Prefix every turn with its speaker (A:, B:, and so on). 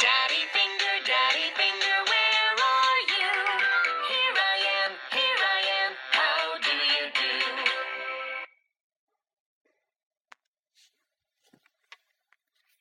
A: Daddy Bear.